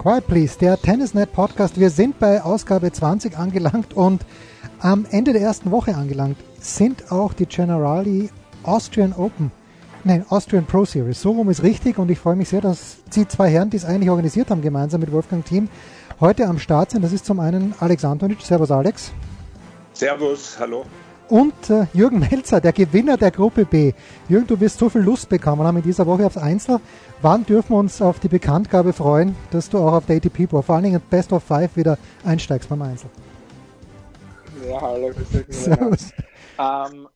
Quiet Please, der Tennisnet Podcast. Wir sind bei Ausgabe 20 angelangt und am Ende der ersten Woche angelangt sind auch die Generali Austrian Open, nein, Austrian Pro Series. So rum ist richtig und ich freue mich sehr, dass die zwei Herren, die es eigentlich organisiert haben, gemeinsam mit Wolfgang Team, heute am Start sind. Das ist zum einen Alex Antonic. Servus, Alex. Servus, hallo. Und äh, Jürgen Melzer, der Gewinner der Gruppe B. Jürgen, du wirst so viel Lust bekommen haben in dieser Woche aufs Einzel. Wann dürfen wir uns auf die Bekanntgabe freuen, dass du auch auf der ATP Pro, vor allen Dingen Best of Five, wieder einsteigst beim Einzel? Ja, hallo, Servus. Ähm,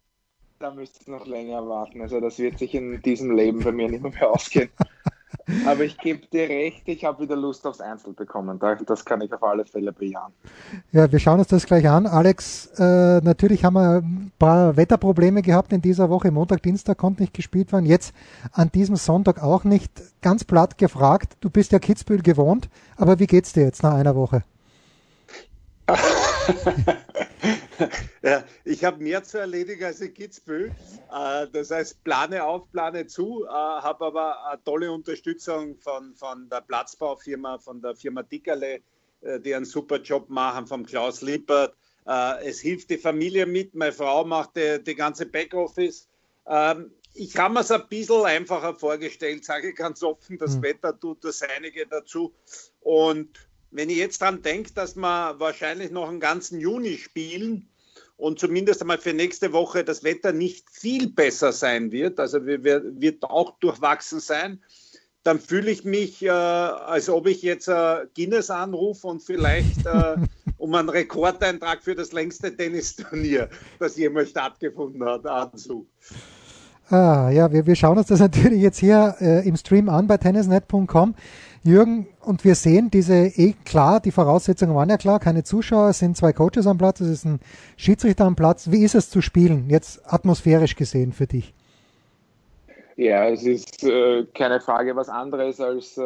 da müsst ihr noch länger warten. Also das wird sich in diesem Leben bei mir nicht mehr ausgehen. Aber ich gebe dir recht, ich habe wieder Lust aufs Einzel bekommen. Das kann ich auf alle Fälle bejahen. Ja, wir schauen uns das gleich an. Alex, äh, natürlich haben wir ein paar Wetterprobleme gehabt in dieser Woche. Montag, Dienstag konnte nicht gespielt werden. Jetzt an diesem Sonntag auch nicht. Ganz platt gefragt, du bist ja Kitzbühel gewohnt, aber wie geht's dir jetzt nach einer Woche? ja, ich habe mehr zu erledigen als in Kitzbühel. Äh, das heißt, plane auf, plane zu, äh, habe aber eine tolle Unterstützung von, von der Platzbaufirma, von der Firma Dickerle, äh, die einen super Job machen, vom Klaus Lippert. Es hilft die Familie mit, meine Frau macht die, die ganze Backoffice. Ähm, ich habe mir es ein bisschen einfacher vorgestellt, sage ich ganz offen. Das mhm. Wetter tut das einige dazu. Und wenn ich jetzt dran denke, dass wir wahrscheinlich noch einen ganzen Juni spielen und zumindest einmal für nächste Woche das Wetter nicht viel besser sein wird, also wird auch durchwachsen sein, dann fühle ich mich, äh, als ob ich jetzt äh, Guinness anrufe und vielleicht äh, um einen Rekordeintrag für das längste Tennisturnier, das jemals stattgefunden hat, ansuche. Ah, ja, wir, wir schauen uns das natürlich jetzt hier äh, im Stream an bei tennisnet.com. Jürgen, und wir sehen diese, eh klar, die Voraussetzungen waren ja klar, keine Zuschauer, es sind zwei Coaches am Platz, es ist ein Schiedsrichter am Platz. Wie ist es zu spielen, jetzt atmosphärisch gesehen für dich? Ja, es ist äh, keine Frage was anderes, als äh,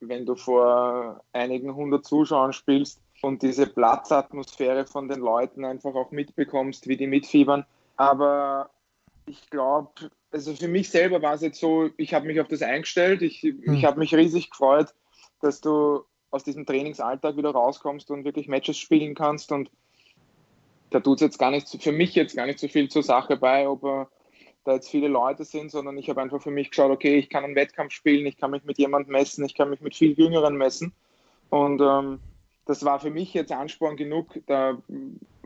wenn du vor einigen hundert Zuschauern spielst und diese Platzatmosphäre von den Leuten einfach auch mitbekommst, wie die mitfiebern. Aber ich glaube, also für mich selber war es jetzt so, ich habe mich auf das eingestellt, ich, mhm. ich habe mich riesig gefreut, dass du aus diesem Trainingsalltag wieder rauskommst und wirklich Matches spielen kannst. Und da tut es jetzt gar nicht, für mich jetzt gar nicht so viel zur Sache bei, ob äh, da jetzt viele Leute sind, sondern ich habe einfach für mich geschaut, okay, ich kann einen Wettkampf spielen, ich kann mich mit jemandem messen, ich kann mich mit viel Jüngeren messen. Und ähm, das war für mich jetzt Ansporn genug. Da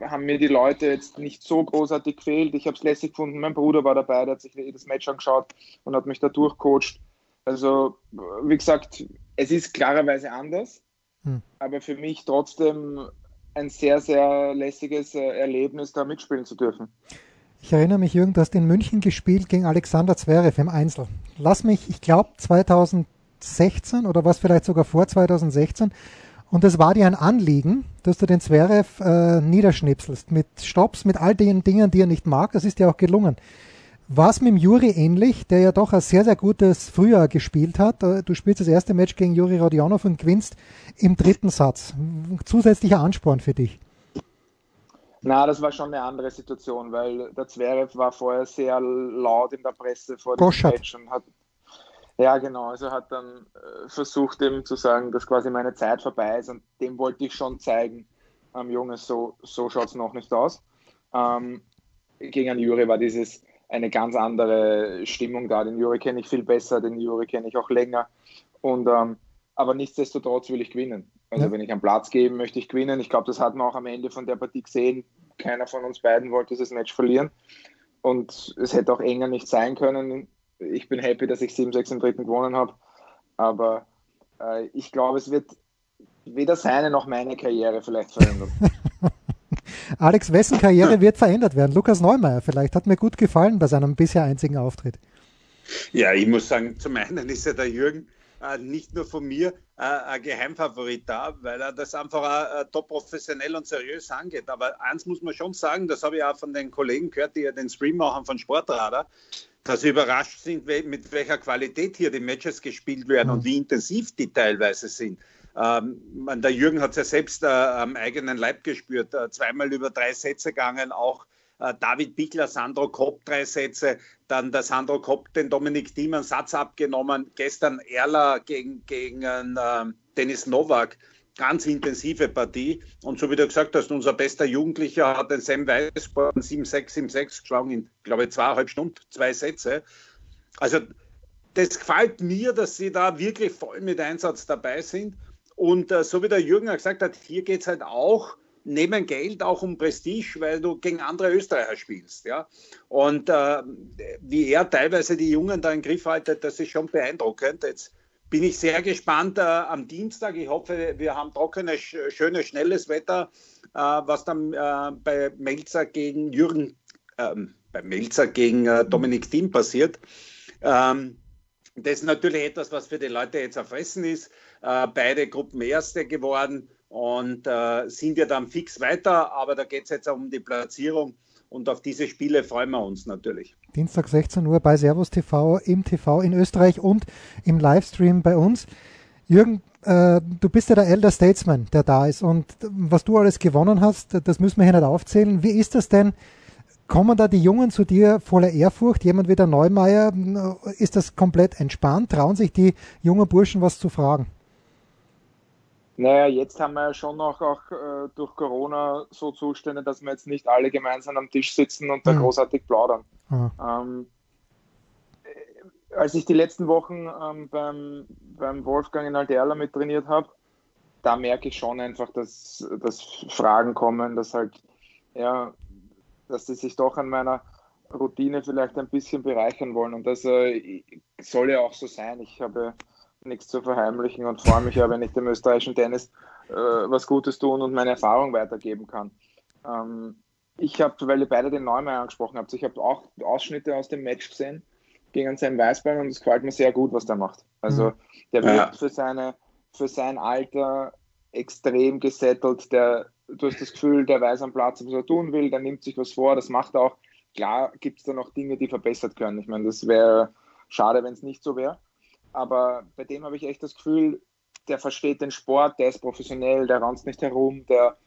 haben mir die Leute jetzt nicht so großartig gefehlt. Ich habe es lässig gefunden. Mein Bruder war dabei, der hat sich das Match angeschaut und hat mich da durchcoacht. Also, wie gesagt, es ist klarerweise anders, hm. aber für mich trotzdem ein sehr, sehr lässiges äh, Erlebnis, da mitspielen zu dürfen. Ich erinnere mich, Jürgen, du hast in München gespielt gegen Alexander Zverev im Einzel. Lass mich, ich glaube 2016 oder was vielleicht sogar vor 2016, und es war dir ein Anliegen, dass du den Zverev äh, niederschnipselst mit Stops, mit all den Dingen, die er nicht mag. Das ist dir auch gelungen. War es mit dem Juri ähnlich, der ja doch ein sehr, sehr gutes Frühjahr gespielt hat? Äh, du spielst das erste Match gegen Juri Rodionov und gewinnst im dritten Satz. Zusätzlicher Ansporn für dich. Na, das war schon eine andere Situation, weil der Zverev war vorher sehr laut in der Presse vor dem Match und hat, ja, genau. Also hat dann äh, versucht, eben zu sagen, dass quasi meine Zeit vorbei ist und dem wollte ich schon zeigen, ähm, Junge, so, so schaut es noch nicht aus. Ähm, gegen einen Juri war dieses eine ganz andere Stimmung da. Den Juri kenne ich viel besser, den Juri kenne ich auch länger. Und, ähm, aber nichtsdestotrotz will ich gewinnen. Also ja. wenn ich einen Platz gebe, möchte ich gewinnen. Ich glaube, das hat man auch am Ende von der Partie gesehen. Keiner von uns beiden wollte dieses Match verlieren. Und es hätte auch enger nicht sein können ich bin happy, dass ich 7-6 im dritten gewonnen habe. Aber äh, ich glaube, es wird weder seine noch meine Karriere vielleicht verändern. Alex, wessen Karriere wird verändert werden? Lukas Neumeier vielleicht. Hat mir gut gefallen bei seinem bisher einzigen Auftritt. Ja, ich muss sagen, zum einen ist ja der Jürgen äh, nicht nur von mir äh, ein Geheimfavorit da, weil er das einfach äh, top professionell und seriös angeht. Aber eins muss man schon sagen, das habe ich auch von den Kollegen gehört, die ja den Stream machen von Sportradar, dass sie überrascht sind, mit welcher Qualität hier die Matches gespielt werden mhm. und wie intensiv die teilweise sind. Ähm, der Jürgen hat es ja selbst äh, am eigenen Leib gespürt, äh, zweimal über drei Sätze gegangen, auch äh, David Bickler, Sandro Kopp drei Sätze, dann der Sandro Kopp den Dominik Thiem einen Satz abgenommen, gestern Erler gegen, gegen äh, Dennis Nowak, ganz intensive Partie. Und so wie du gesagt hast, unser bester Jugendlicher hat den Sam Weißborn 7-6, 7-6 geschlagen in, glaube ich, zweieinhalb Stunden, zwei Sätze. Also das gefällt mir, dass sie da wirklich voll mit Einsatz dabei sind. Und äh, so wie der Jürgen gesagt hat, hier geht es halt auch neben Geld auch um Prestige, weil du gegen andere Österreicher spielst. Ja? Und äh, wie er teilweise die Jungen da im Griff haltet, das ist schon beeindruckend. Jetzt bin ich sehr gespannt äh, am Dienstag. Ich hoffe, wir haben trockenes, schönes, schnelles Wetter, äh, was dann äh, bei Melzer gegen Jürgen, ähm, bei Melzer gegen äh, Dominik Thiem passiert. Ähm, das ist natürlich etwas, was für die Leute jetzt erfressen ist. Äh, beide Gruppen Erste geworden und äh, sind ja dann fix weiter, aber da geht es jetzt um die Platzierung und auf diese Spiele freuen wir uns natürlich. Dienstag 16 Uhr bei Servus TV, im TV in Österreich und im Livestream bei uns. Jürgen, äh, du bist ja der Elder Statesman, der da ist und was du alles gewonnen hast, das müssen wir hier nicht aufzählen. Wie ist das denn? Kommen da die Jungen zu dir voller Ehrfurcht? Jemand wie der Neumeier, ist das komplett entspannt? Trauen sich die jungen Burschen was zu fragen? Naja, jetzt haben wir ja schon noch auch äh, durch Corona so Zustände, dass wir jetzt nicht alle gemeinsam am Tisch sitzen und da mhm. großartig plaudern. Mhm. Ähm, äh, als ich die letzten Wochen ähm, beim, beim Wolfgang in Alterla mit trainiert habe, da merke ich schon einfach, dass, dass Fragen kommen, dass halt, ja, dass sie sich doch an meiner Routine vielleicht ein bisschen bereichern wollen. Und das äh, soll ja auch so sein. Ich habe nichts zu verheimlichen und freue mich ja, wenn ich dem österreichischen Tennis äh, was Gutes tun und meine Erfahrung weitergeben kann. Ähm, ich habe, weil ihr beide den Neumeier angesprochen habt, ich habe auch Ausschnitte aus dem Match gesehen gegen seinen Weißbein und es gefällt mir sehr gut, was der macht. Also mhm. der wird ja. für, seine, für sein Alter extrem gesettelt. Der, du hast das Gefühl, der weiß am Platz, was er tun will, der nimmt sich was vor, das macht er auch. Klar gibt es da noch Dinge, die verbessert können. Ich meine, das wäre schade, wenn es nicht so wäre aber bei dem habe ich echt das Gefühl, der versteht den Sport, der ist professionell, der ranzt nicht herum, der,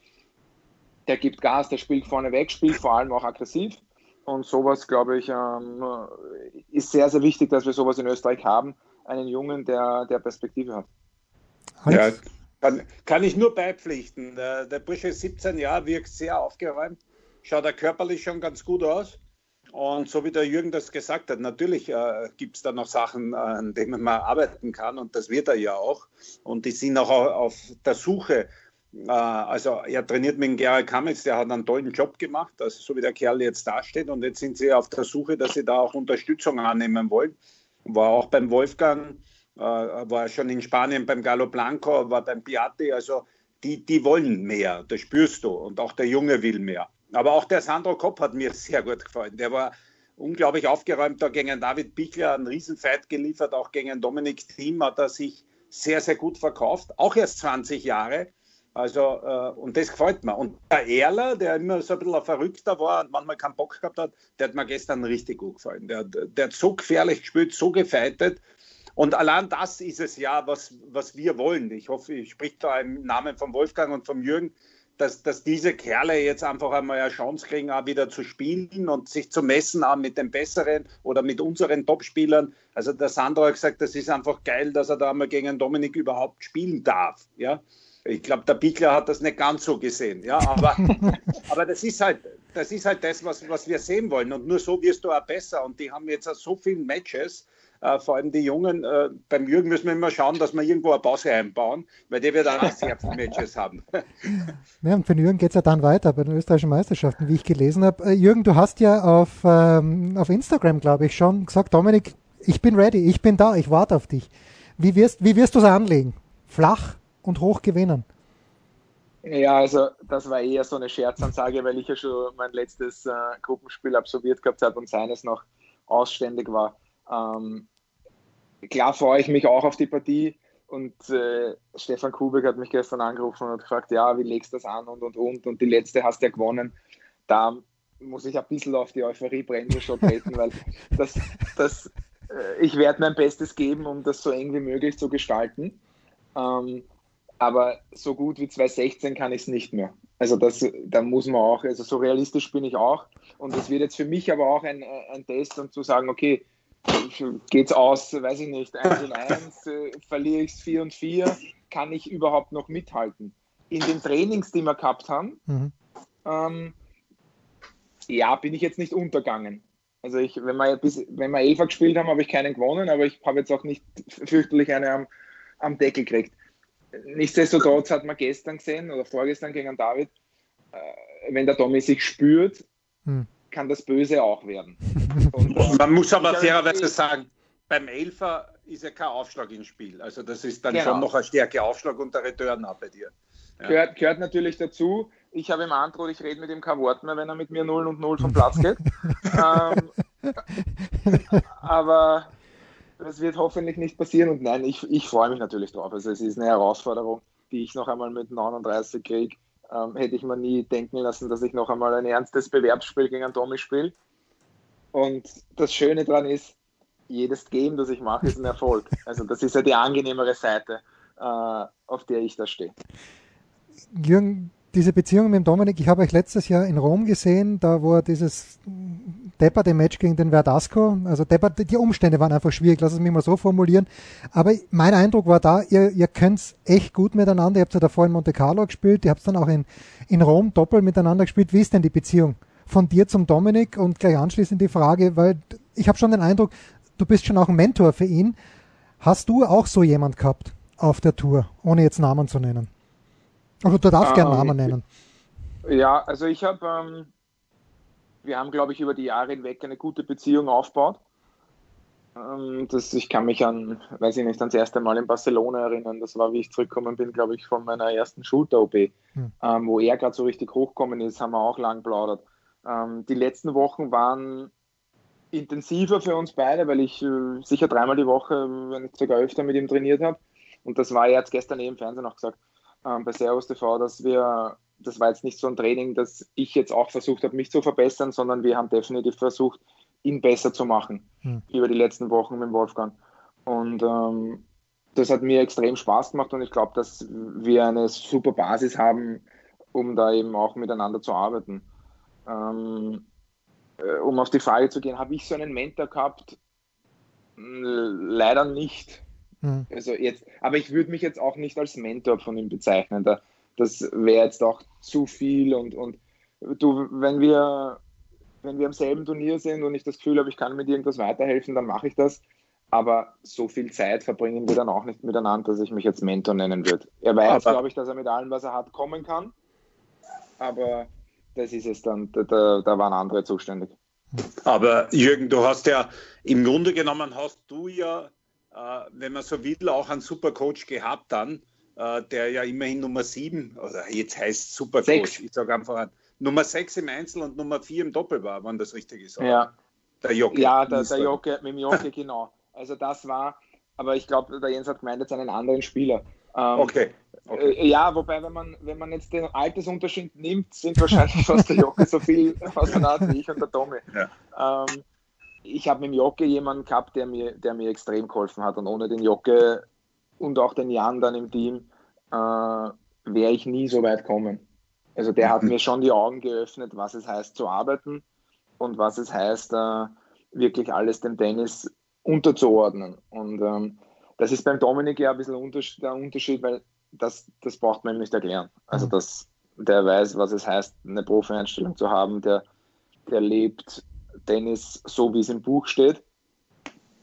der gibt Gas, der spielt vorne weg, spielt vor allem auch aggressiv. Und sowas, glaube ich, ähm, ist sehr, sehr wichtig, dass wir sowas in Österreich haben. Einen Jungen, der, der Perspektive hat. Ja, kann, kann ich nur beipflichten. Der, der Bursche ist 17 Jahre, wirkt sehr aufgeräumt, schaut er körperlich schon ganz gut aus. Und so wie der Jürgen das gesagt hat, natürlich äh, gibt es da noch Sachen, an denen man arbeiten kann und das wird er ja auch. Und die sind auch auf der Suche. Äh, also er trainiert mit dem Gerald Kamitz, der hat einen tollen Job gemacht, also so wie der Kerl jetzt dasteht. Und jetzt sind sie auf der Suche, dass sie da auch Unterstützung annehmen wollen. War auch beim Wolfgang, äh, war schon in Spanien beim Gallo Blanco, war beim Piatti. Also die, die wollen mehr, das spürst du. Und auch der Junge will mehr. Aber auch der Sandro Kopp hat mir sehr gut gefallen. Der war unglaublich aufgeräumt da gegen David Bichler, einen Riesenfight geliefert, auch gegen Dominik Thiem hat er sich sehr, sehr gut verkauft, auch erst 20 Jahre. Also, äh, und das gefällt mir. Und der Erler, der immer so ein bisschen ein Verrückter war und manchmal keinen Bock gehabt hat, der hat mir gestern richtig gut gefallen. Der, der hat so gefährlich gespielt, so gefeitet. Und allein das ist es ja, was, was wir wollen. Ich hoffe, ich spreche da im Namen von Wolfgang und von Jürgen dass, dass diese Kerle jetzt einfach einmal eine Chance kriegen, auch wieder zu spielen und sich zu messen, auch mit den besseren oder mit unseren Topspielern. Also der Sandro hat gesagt, das ist einfach geil, dass er da mal gegen Dominik überhaupt spielen darf. Ja. Ich glaube, der Pickler hat das nicht ganz so gesehen. Ja, aber, aber das ist halt, das ist halt das, was, was wir sehen wollen. Und nur so wirst du auch besser. Und die haben jetzt so viele Matches äh, vor allem die Jungen. Äh, beim Jürgen müssen wir immer schauen, dass wir irgendwo eine Pause einbauen, weil der wird auch sehr viele Matches haben. ja, und für den Jürgen geht es ja dann weiter bei den österreichischen Meisterschaften, wie ich gelesen habe. Äh, Jürgen, du hast ja auf, ähm, auf Instagram, glaube ich, schon gesagt, Dominik, ich bin ready, ich bin da, ich warte auf dich. Wie wirst, wie wirst du es anlegen? flach und hoch gewinnen. Ja, also das war eher so eine Scherzansage, weil ich ja schon mein letztes äh, Gruppenspiel absolviert gehabt habe und seines noch ausständig war. Ähm, klar freue ich mich auch auf die Partie und äh, Stefan Kubik hat mich gestern angerufen und gefragt, ja, wie legst du das an und und und und die letzte hast du ja gewonnen. Da muss ich ein bisschen auf die Euphoriebremse schon treten, weil das, das, äh, ich werde mein Bestes geben, um das so eng wie möglich zu gestalten. Ähm, aber so gut wie 2016 kann ich es nicht mehr. Also das, da muss man auch, also so realistisch bin ich auch. Und es wird jetzt für mich aber auch ein, ein Test, um zu sagen, okay, geht es aus, weiß ich nicht, 1 und 1, äh, verliere ich es 4 und 4, kann ich überhaupt noch mithalten? In den Trainings, die wir gehabt haben, mhm. ähm, ja, bin ich jetzt nicht untergangen. Also ich, wenn wir, bis, wenn wir Elfer gespielt haben, habe ich keinen gewonnen, aber ich habe jetzt auch nicht fürchterlich eine am, am Deckel gekriegt. Nichtsdestotrotz hat man gestern gesehen oder vorgestern gegen David, äh, wenn der Tommy sich spürt, hm. Kann das Böse auch werden. Und, äh, man muss aber fairerweise sagen, beim Elfer ist ja kein Aufschlag ins Spiel. Also das ist dann genau. schon noch ein stärker Aufschlag und der Return ab bei dir. Ja. Gehört, gehört natürlich dazu. Ich habe ihm androht, ich rede mit ihm kein Wort mehr, wenn er mit mir 0 und 0 vom Platz geht. ähm, aber das wird hoffentlich nicht passieren und nein, ich, ich freue mich natürlich drauf. Also es ist eine Herausforderung, die ich noch einmal mit 39 kriege. Ähm, hätte ich mir nie denken lassen, dass ich noch einmal ein ernstes Bewerbsspiel gegen einen Tommy spiele. Und das Schöne daran ist, jedes Game, das ich mache, ist ein Erfolg. Also das ist ja die angenehmere Seite, äh, auf der ich da stehe. Jürgen, diese Beziehung mit dem Dominik, ich habe euch letztes Jahr in Rom gesehen, da wo er dieses depperte Match gegen den Verdasco, also deppert, die Umstände waren einfach schwierig, lass es mich mal so formulieren. Aber mein Eindruck war da, ihr, ihr könnt echt gut miteinander, ihr habt ja davor in Monte Carlo gespielt, ihr habt dann auch in, in Rom doppelt miteinander gespielt. Wie ist denn die Beziehung von dir zum Dominik? Und gleich anschließend die Frage, weil ich habe schon den Eindruck, du bist schon auch ein Mentor für ihn. Hast du auch so jemand gehabt auf der Tour, ohne jetzt Namen zu nennen? Also du darfst ähm, gerne Namen nennen. Ja, also ich habe, ähm, wir haben, glaube ich, über die Jahre hinweg eine gute Beziehung aufgebaut. Ähm, das, ich kann mich an, weiß ich nicht, ans erste Mal in Barcelona erinnern. Das war, wie ich zurückgekommen bin, glaube ich, von meiner ersten Schulter-OP, hm. ähm, wo er gerade so richtig hochgekommen ist, haben wir auch lang plaudert. Ähm, die letzten Wochen waren intensiver für uns beide, weil ich äh, sicher dreimal die Woche, wenn nicht sogar öfter mit ihm trainiert habe. Und das war, er hat gestern eben im Fernsehen auch gesagt, ähm, bei Servus TV, dass wir, das war jetzt nicht so ein Training, dass ich jetzt auch versucht habe, mich zu verbessern, sondern wir haben definitiv versucht, ihn besser zu machen hm. über die letzten Wochen mit Wolfgang. Und ähm, das hat mir extrem Spaß gemacht und ich glaube, dass wir eine super Basis haben, um da eben auch miteinander zu arbeiten. Ähm, äh, um auf die Frage zu gehen, habe ich so einen Mentor gehabt? Leider nicht. Mhm. Also jetzt, aber ich würde mich jetzt auch nicht als Mentor von ihm bezeichnen. Da, das wäre jetzt auch zu viel und, und du, wenn wir, wenn wir am selben Turnier sind und ich das Gefühl habe, ich kann mit irgendwas weiterhelfen, dann mache ich das. Aber so viel Zeit verbringen wir dann auch nicht miteinander, dass ich mich jetzt Mentor nennen würde. Er weiß, glaube ich, dass er mit allem, was er hat, kommen kann. Aber das ist es dann, da, da, waren andere zuständig. Aber Jürgen, du hast ja im Grunde genommen hast du ja äh, wenn man so will, auch einen Supercoach gehabt dann, äh, der ja immerhin Nummer 7, oder jetzt heißt Supercoach, sechs. ich sage einfach an, Nummer 6 im Einzel und Nummer 4 im Doppel war, wenn das richtig ist. Oder? Ja. Der Jocke. Ja, der, der Jocke, mit dem Jocke, genau. Also das war, aber ich glaube, der Jens hat gemeint jetzt einen anderen Spieler. Ähm, okay. okay. Äh, ja, wobei, wenn man, wenn man jetzt den Altersunterschied nimmt, sind wahrscheinlich fast der Jocke so viel auseinander wie ich und der Tommy. Ja. Ähm, ich habe mit dem Jocke jemanden gehabt, der mir, der mir extrem geholfen hat. Und ohne den Jocke und auch den Jan dann im Team äh, wäre ich nie so weit kommen. Also der hat mhm. mir schon die Augen geöffnet, was es heißt zu arbeiten und was es heißt, äh, wirklich alles dem Tennis unterzuordnen. Und ähm, das ist beim Dominik ja ein bisschen der Unterschied, weil das, das braucht man ihm nicht erklären. Also mhm. das, der weiß, was es heißt, eine Profi-Einstellung zu haben, der, der lebt Dennis so, wie es im Buch steht.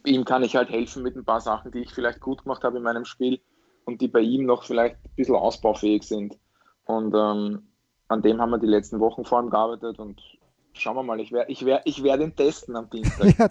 Ihm kann ich halt helfen mit ein paar Sachen, die ich vielleicht gut gemacht habe in meinem Spiel und die bei ihm noch vielleicht ein bisschen ausbaufähig sind. Und ähm, an dem haben wir die letzten Wochen vor allem gearbeitet und Schauen wir mal, ich werde ich werd, ich werd ihn testen am Dienstag. ja,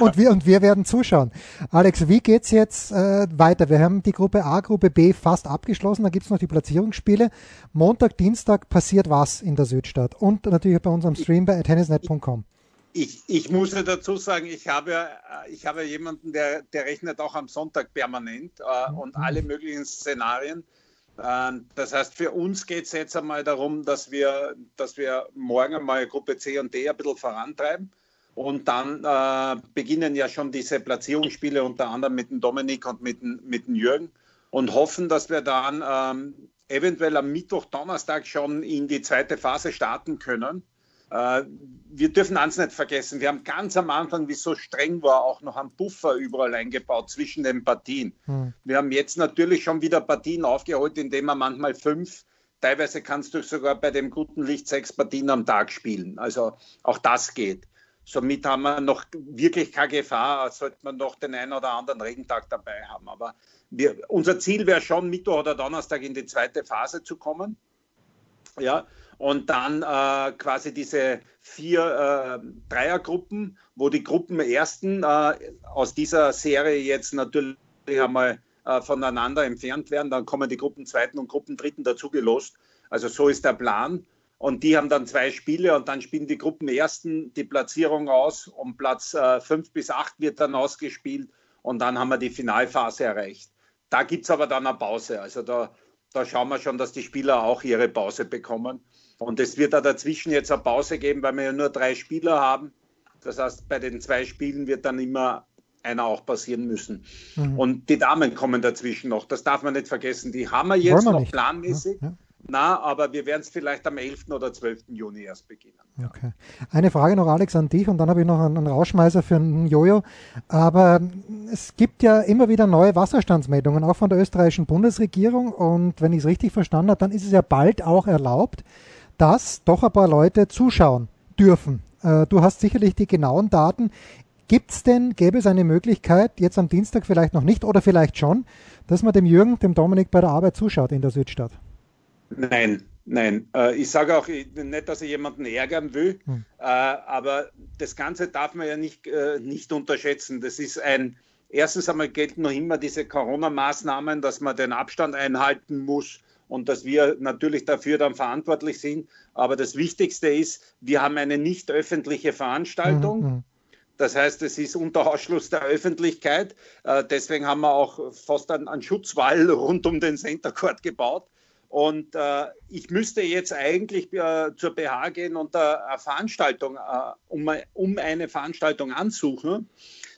und, wir, und wir werden zuschauen. Alex, wie geht's jetzt äh, weiter? Wir haben die Gruppe A, Gruppe B fast abgeschlossen, da gibt's noch die Platzierungsspiele. Montag, Dienstag passiert was in der Südstadt und natürlich bei unserem Stream bei tennisnet.com. Ich, ich muss ja dazu sagen, ich habe, äh, ich habe jemanden, der, der rechnet auch am Sonntag permanent äh, und mhm. alle möglichen Szenarien. Ähm, das heißt, für uns geht es jetzt einmal darum, dass wir, dass wir morgen einmal Gruppe C und D ein bisschen vorantreiben. Und dann äh, beginnen ja schon diese Platzierungsspiele unter anderem mit dem Dominik und mit dem, mit dem Jürgen und hoffen, dass wir dann ähm, eventuell am Mittwoch, Donnerstag schon in die zweite Phase starten können. Äh, wir dürfen eins nicht vergessen, wir haben ganz am Anfang, wie es so streng war, auch noch einen Buffer überall eingebaut zwischen den Partien. Hm. Wir haben jetzt natürlich schon wieder Partien aufgeholt, indem man manchmal fünf, teilweise kannst du sogar bei dem guten Licht sechs Partien am Tag spielen. Also auch das geht. Somit haben wir noch wirklich keine Gefahr, sollte man noch den einen oder anderen Regentag dabei haben. Aber wir, unser Ziel wäre schon, Mittwoch oder Donnerstag in die zweite Phase zu kommen. Ja, und dann äh, quasi diese vier äh, Dreiergruppen, wo die Gruppenersten äh, aus dieser Serie jetzt natürlich einmal äh, voneinander entfernt werden. Dann kommen die Gruppenzweiten und Gruppendritten dazugelost. Also so ist der Plan. Und die haben dann zwei Spiele und dann spielen die Gruppenersten die Platzierung aus und Platz äh, fünf bis acht wird dann ausgespielt und dann haben wir die Finalphase erreicht. Da gibt es aber dann eine Pause. Also da, da schauen wir schon, dass die Spieler auch ihre Pause bekommen. Und es wird da dazwischen jetzt eine Pause geben, weil wir ja nur drei Spieler haben. Das heißt, bei den zwei Spielen wird dann immer einer auch passieren müssen. Mhm. Und die Damen kommen dazwischen noch. Das darf man nicht vergessen. Die haben wir jetzt wir noch nicht. planmäßig. Ja, ja. Na, aber wir werden es vielleicht am 11. oder 12. Juni erst beginnen. Okay. Eine Frage noch, Alex, an dich und dann habe ich noch einen, einen Rauschmeißer für einen Jojo. Aber es gibt ja immer wieder neue Wasserstandsmeldungen, auch von der österreichischen Bundesregierung. Und wenn ich es richtig verstanden habe, dann ist es ja bald auch erlaubt, dass doch ein paar Leute zuschauen dürfen. Äh, du hast sicherlich die genauen Daten. Gibt es denn, gäbe es eine Möglichkeit, jetzt am Dienstag vielleicht noch nicht oder vielleicht schon, dass man dem Jürgen, dem Dominik bei der Arbeit zuschaut in der Südstadt? Nein, nein. Äh, ich sage auch nicht, dass ich jemanden ärgern will, hm. Äh, aber das Ganze darf man ja nicht, nicht unterschätzen. Das ist ein, erstens einmal gelten noch immer diese Corona-Maßnahmen, dass man den Abstand einhalten muss und dass wir natürlich dafür dann verantwortlich sind. Aber das Wichtigste ist, wir haben eine nicht öffentliche Veranstaltung. Mhm. mhm. Das heißt, es ist unter Ausschluss der Öffentlichkeit. Äh, deswegen haben wir auch fast einen, einen Schutzwall rund um den Center Court gebaut. Und äh, ich müsste jetzt eigentlich äh, zur BH gehen und äh, eine Veranstaltung, äh, um, um, eine Veranstaltung ansuchen,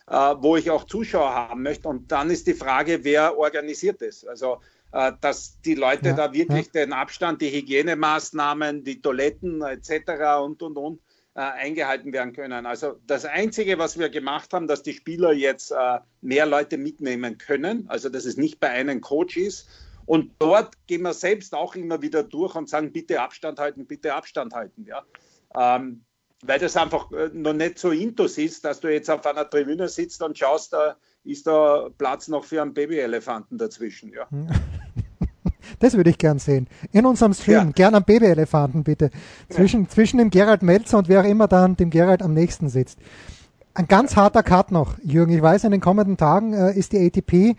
äh, wo ich auch Zuschauer haben möchte. Und dann ist die Frage, wer organisiert es? Also äh, dass die Leute ja, da wirklich ja. den Abstand, die Hygienemaßnahmen, die Toiletten etc. und und und eingehalten werden können. Also das Einzige, was wir gemacht haben, dass die Spieler jetzt mehr Leute mitnehmen können, also dass es nicht bei einem Coach ist. Und dort gehen wir selbst auch immer wieder durch und sagen, bitte Abstand halten, bitte Abstand halten. Ja. Ähm, weil das einfach äh, noch nicht so intus ist, dass du jetzt auf einer Tribüne sitzt und schaust, da ist da Platz noch für einen Babyelefanten dazwischen. Ja. Das würde ich gern sehen. In unserem Stream. Ja. Gern am Babyelefanten, bitte. Zwischen, ja. zwischen dem Gerald Melzer und wer auch immer dann dem Gerald am nächsten sitzt. Ein ganz harter Cut noch, Jürgen. Ich weiß, in den kommenden Tagen äh, ist die ATP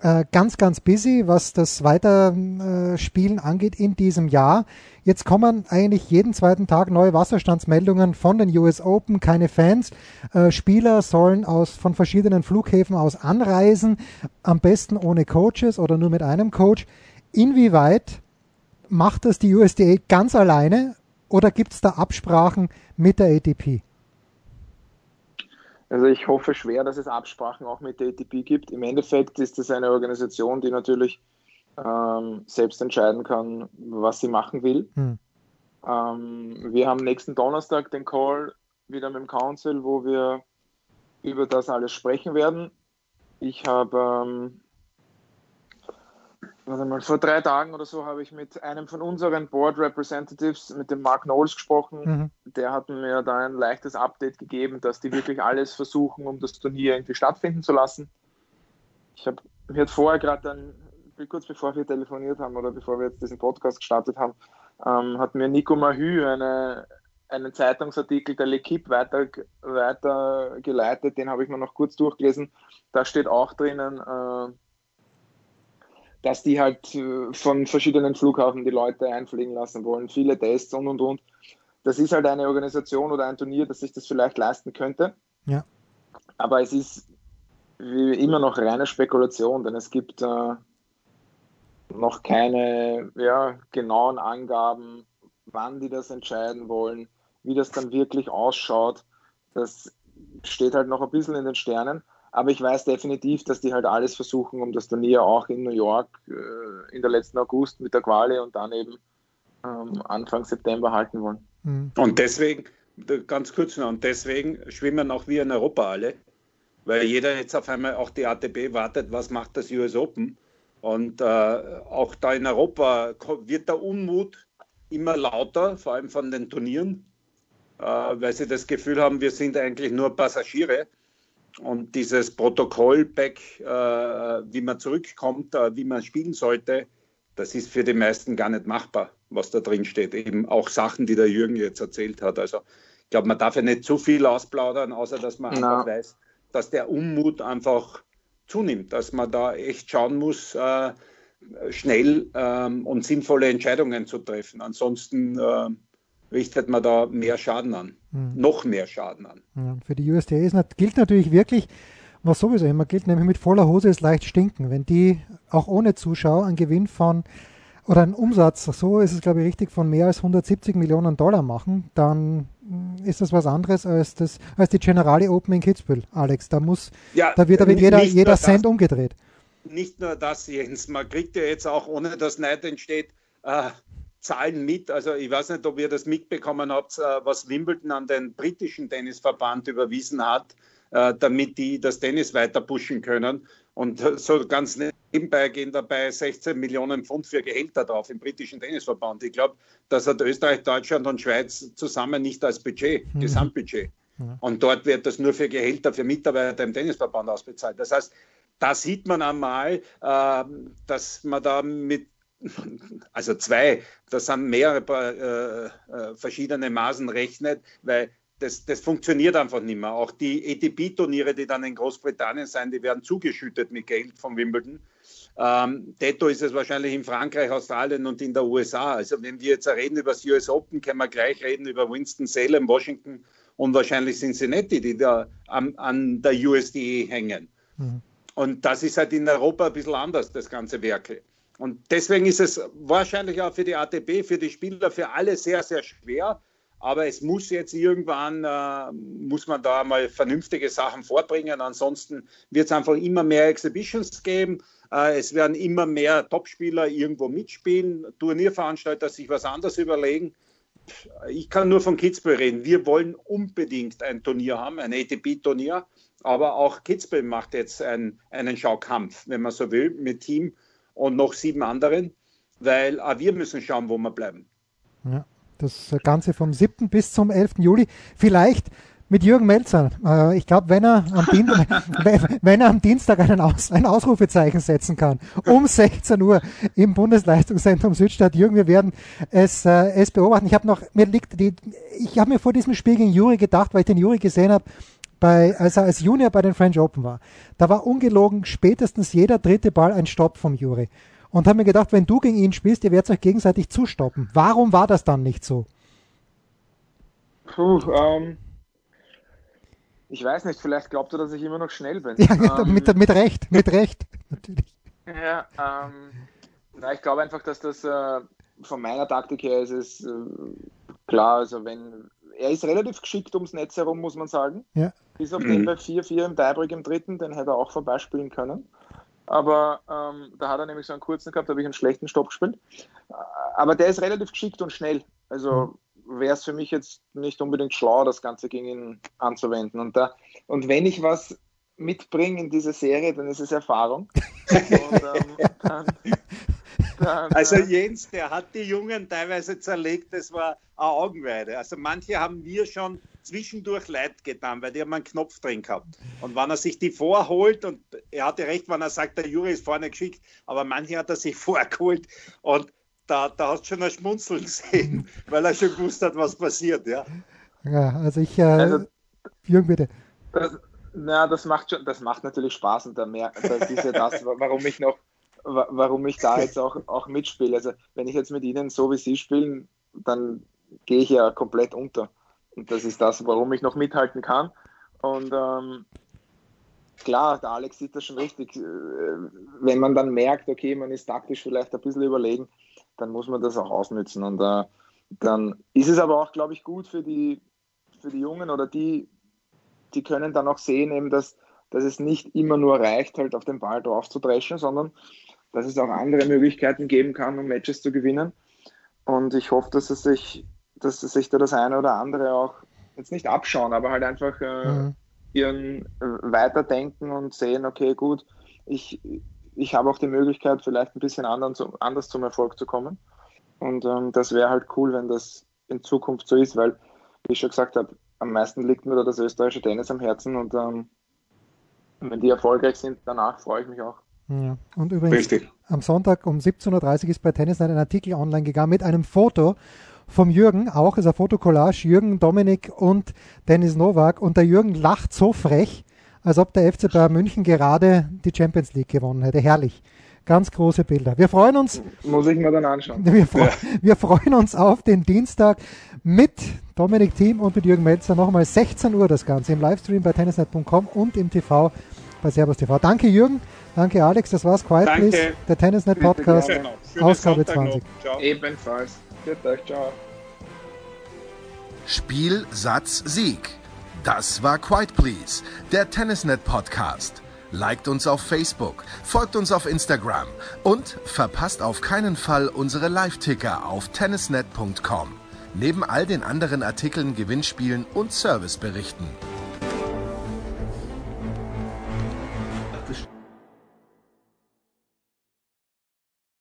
ganz, ganz busy, was das Weiterspielen angeht in diesem Jahr. Jetzt kommen eigentlich jeden zweiten Tag neue Wasserstandsmeldungen von den US Open, keine Fans. Äh, Spieler sollen aus, von verschiedenen Flughäfen aus anreisen, am besten ohne Coaches oder nur mit einem Coach. Inwieweit macht das die USDA ganz alleine oder gibt es da Absprachen mit der ATP? Also ich hoffe schwer, dass es Absprachen auch mit der ATP gibt. Im Endeffekt ist das eine Organisation, die natürlich ähm, selbst entscheiden kann, was sie machen will. Hm. Ähm, wir haben nächsten Donnerstag den Call wieder mit dem Council, wo wir über das alles sprechen werden. Ich habe ähm, warte mal, vor drei Tagen oder so habe ich mit einem von unseren Board Representatives, mit dem Mark Knowles gesprochen. Mhm. Der hat mir da ein leichtes Update gegeben, dass die wirklich alles versuchen, um das Turnier irgendwie stattfinden zu lassen. Ich habe mir hat vorher gerade dann, kurz bevor wir telefoniert haben oder bevor wir jetzt diesen Podcast gestartet haben, ähm, hat mir Nico Mahü eine, einen Zeitungsartikel der L'Equipe weiter, weitergeleitet, den habe ich mir noch kurz durchgelesen. Da steht auch drinnen, äh, dass die halt äh, von verschiedenen Flughafen die Leute einfliegen lassen wollen, viele Tests und und und. Das ist halt eine Organisation oder ein Turnier, das sich das vielleicht leisten könnte. Ja. Aber es ist immer noch reine Spekulation, denn es gibt äh, noch keine ja, genauen Angaben, wann die das entscheiden wollen, wie das dann wirklich ausschaut. Das steht halt noch ein bisschen in den Sternen. Aber ich weiß definitiv, dass die halt alles versuchen, um das Turnier auch in New York äh, in der letzten August mit der Quali und dann eben ähm, Anfang September halten wollen. Mhm. Und deswegen, ganz kurz noch, und deswegen schwimmen auch wir in Europa alle, weil jeder jetzt auf einmal auch die ATP wartet, was macht das US Open. Und äh, auch da in Europa wird der Unmut immer lauter, vor allem von den Turnieren, äh, weil sie das Gefühl haben, wir sind eigentlich nur Passagiere. Und dieses Protokoll-Back, äh, wie man zurückkommt, äh, wie man spielen sollte, das ist für die meisten gar nicht machbar, was da drin steht. Eben auch Sachen, die der Jürgen jetzt erzählt hat. Also ich glaube, man darf ja nicht zu viel ausplaudern, außer dass man no. einfach weiß, dass der Unmut einfach zunimmt, dass man da echt schauen muss, äh, schnell ähm, und sinnvolle Entscheidungen zu treffen. Ansonsten äh, richtet man da mehr Schaden an, mhm. noch mehr Schaden an. Ja, für die USDA ist, gilt natürlich wirklich, was sowieso immer gilt, nämlich mit voller Hose ist leicht stinken. Wenn die auch ohne Zuschauer einen Gewinn von oder einen Umsatz, so ist es glaube ich richtig, von mehr als 170 Millionen Dollar machen, dann ist das was anderes als, das, als die Generali Open in Kitzbühel, Alex. Da muss, ja, da wird aber jeder, jeder Cent das, umgedreht. Nicht nur das, Jens, man kriegt ja jetzt auch, ohne dass Neid entsteht, äh, Zahlen mit. Also ich weiß nicht, ob ihr das mitbekommen habt, äh, was Wimbledon an den britischen Tennisverband überwiesen hat, äh, damit die das Tennis weiter pushen können. Und so ganz nebenbei gehen dabei 16 Millionen Pfund für Gehälter drauf im britischen Tennisverband. Ich glaube, das hat Österreich, Deutschland und Schweiz zusammen nicht als Budget, mhm. Gesamtbudget. Ja. Und dort wird das nur für Gehälter für Mitarbeiter im Tennisverband ausbezahlt. Das heißt, da sieht man einmal, äh, dass man da mit also zwei, das sind mehrere äh, äh, verschiedene Maßen rechnet, weil das, das funktioniert einfach nicht mehr. Auch die ATP-Turniere, die dann in Großbritannien sein, die werden zugeschüttet mit Geld von Wimbledon. Ähm, Detto ist es wahrscheinlich in Frankreich, Australien und in der USA. Also wenn wir jetzt reden über das US Open, können wir gleich reden über Winston-Salem, Washington und wahrscheinlich Cincinnati, die da an, an der USDA hängen. Mhm. Und das ist halt in Europa ein bisschen anders, das ganze Werk. Und deswegen ist es wahrscheinlich auch für die ATP, für die Spieler, für alle sehr, sehr schwer. Aber es muss jetzt irgendwann, äh, muss man da mal vernünftige Sachen vorbringen. Ansonsten wird es einfach immer mehr Exhibitions geben. Äh, es werden immer mehr Topspieler irgendwo mitspielen. Turnierveranstalter sich was anderes überlegen. Ich kann nur von Kitzbühel reden. Wir wollen unbedingt ein Turnier haben, ein ATP-Turnier. Aber auch Kitzbühel macht jetzt ein, einen Schaukampf, wenn man so will, mit Team und noch sieben anderen, weil auch wir müssen schauen, wo wir bleiben. Ja, das Ganze vom 7. bis zum 11. Juli. Vielleicht mit Jürgen Melzer. Äh, ich glaube, wenn, er am wenn er am Dienstag einen Aus ein Ausrufezeichen setzen kann, um 16 Uhr im Bundesleistungszentrum Südstadt. Jürgen, wir werden es, äh, es beobachten. Ich habe noch, mir liegt die, ich habe mir vor diesem Spiel gegen Juri gedacht, weil ich den Juri gesehen habe, bei, als er als Junior bei den French Open war, da war ungelogen spätestens jeder dritte Ball ein Stopp vom Juri. Und habe mir gedacht, wenn du gegen ihn spielst, ihr werdet euch gegenseitig zustoppen. Warum war das dann nicht so? Puh, ähm, ich weiß nicht, vielleicht glaubt er, dass ich immer noch schnell bin. Ja, ähm, mit, mit Recht, mit Recht, natürlich. Ja, ähm, na, ich glaube einfach, dass das äh, von meiner Taktik her ist es äh, klar, also wenn, er ist relativ geschickt ums Netz herum, muss man sagen. Ja. Bis auf den bei 4-4 im Tiebreak im dritten, den hätte er auch vorbeispielen können. Aber ähm, da hat er nämlich so einen kurzen gehabt, da habe ich einen schlechten Stopp gespielt. Aber der ist relativ geschickt und schnell. Also wäre es für mich jetzt nicht unbedingt schlau, das Ganze gegen ihn anzuwenden. Und, da, und wenn ich was mitbringe in diese Serie, dann ist es Erfahrung. und, ähm, dann, also Jens, der hat die Jungen teilweise zerlegt, das war eine Augenweide. Also manche haben wir schon zwischendurch leid getan, weil die haben einen Knopf drin gehabt. Und wenn er sich die vorholt, und er hatte recht, wenn er sagt, der Juri ist vorne geschickt, aber manche hat er sich vorgeholt und da, da hast du schon ein Schmunzeln gesehen, weil er schon gewusst hat, was passiert, ja. Ja, also ich, äh, also, Jürgen, bitte. Das, na, das macht schon, das macht natürlich Spaß und da mehr, das ist ja das, warum ich noch, warum ich da jetzt auch, auch mitspiele. Also wenn ich jetzt mit ihnen so wie sie spielen, dann gehe ich ja komplett unter. Und das ist das, warum ich noch mithalten kann. Und ähm, klar, der Alex sieht das schon richtig. Äh, wenn man dann merkt, okay, man ist taktisch vielleicht ein bisschen überlegen, dann muss man das auch ausnützen. Und äh, dann ist es aber auch, glaube ich, gut für die, für die Jungen oder die, die können dann auch sehen, eben, dass, dass es nicht immer nur reicht, halt auf den Ball drauf zu dreschen, sondern dass es auch andere Möglichkeiten geben kann, um Matches zu gewinnen. Und ich hoffe, dass es sich, dass es sich da das eine oder andere auch jetzt nicht abschauen, aber halt einfach äh, mhm. ihren äh, weiterdenken und sehen, okay, gut, ich, ich habe auch die Möglichkeit, vielleicht ein bisschen anderen, anders zum Erfolg zu kommen. Und ähm, das wäre halt cool, wenn das in Zukunft so ist, weil, wie ich schon gesagt habe, am meisten liegt mir da das österreichische Tennis am Herzen und ähm, wenn die erfolgreich sind, danach freue ich mich auch. Ja. Und übrigens, Richtig. am Sonntag um 17.30 Uhr ist bei Tennis ein Artikel online gegangen mit einem Foto vom Jürgen, auch ist ein Fotokollage, Jürgen, Dominik und Dennis Nowak. Und der Jürgen lacht so frech, als ob der FC Bayern München gerade die Champions League gewonnen hätte. Herrlich. Ganz große Bilder. Wir freuen uns. Muss ich mir dann anschauen. Wir, freu, ja. wir freuen uns auf den Dienstag mit Dominik Thiem und mit Jürgen Melzer. Nochmal 16 Uhr das Ganze im Livestream bei tennisnet.com und im TV bei Servus TV. Danke Jürgen, danke Alex, das war's. Quiet danke. Please, der Tennisnet Podcast, genau. Ausgabe 20. Ebenfalls. Bitte euch, ciao. Spiel, Satz, Sieg. Das war Quiet Please, der Tennisnet Podcast. Liked uns auf Facebook, folgt uns auf Instagram und verpasst auf keinen Fall unsere Live-Ticker auf tennisnet.com. Neben all den anderen Artikeln, Gewinnspielen und Serviceberichten.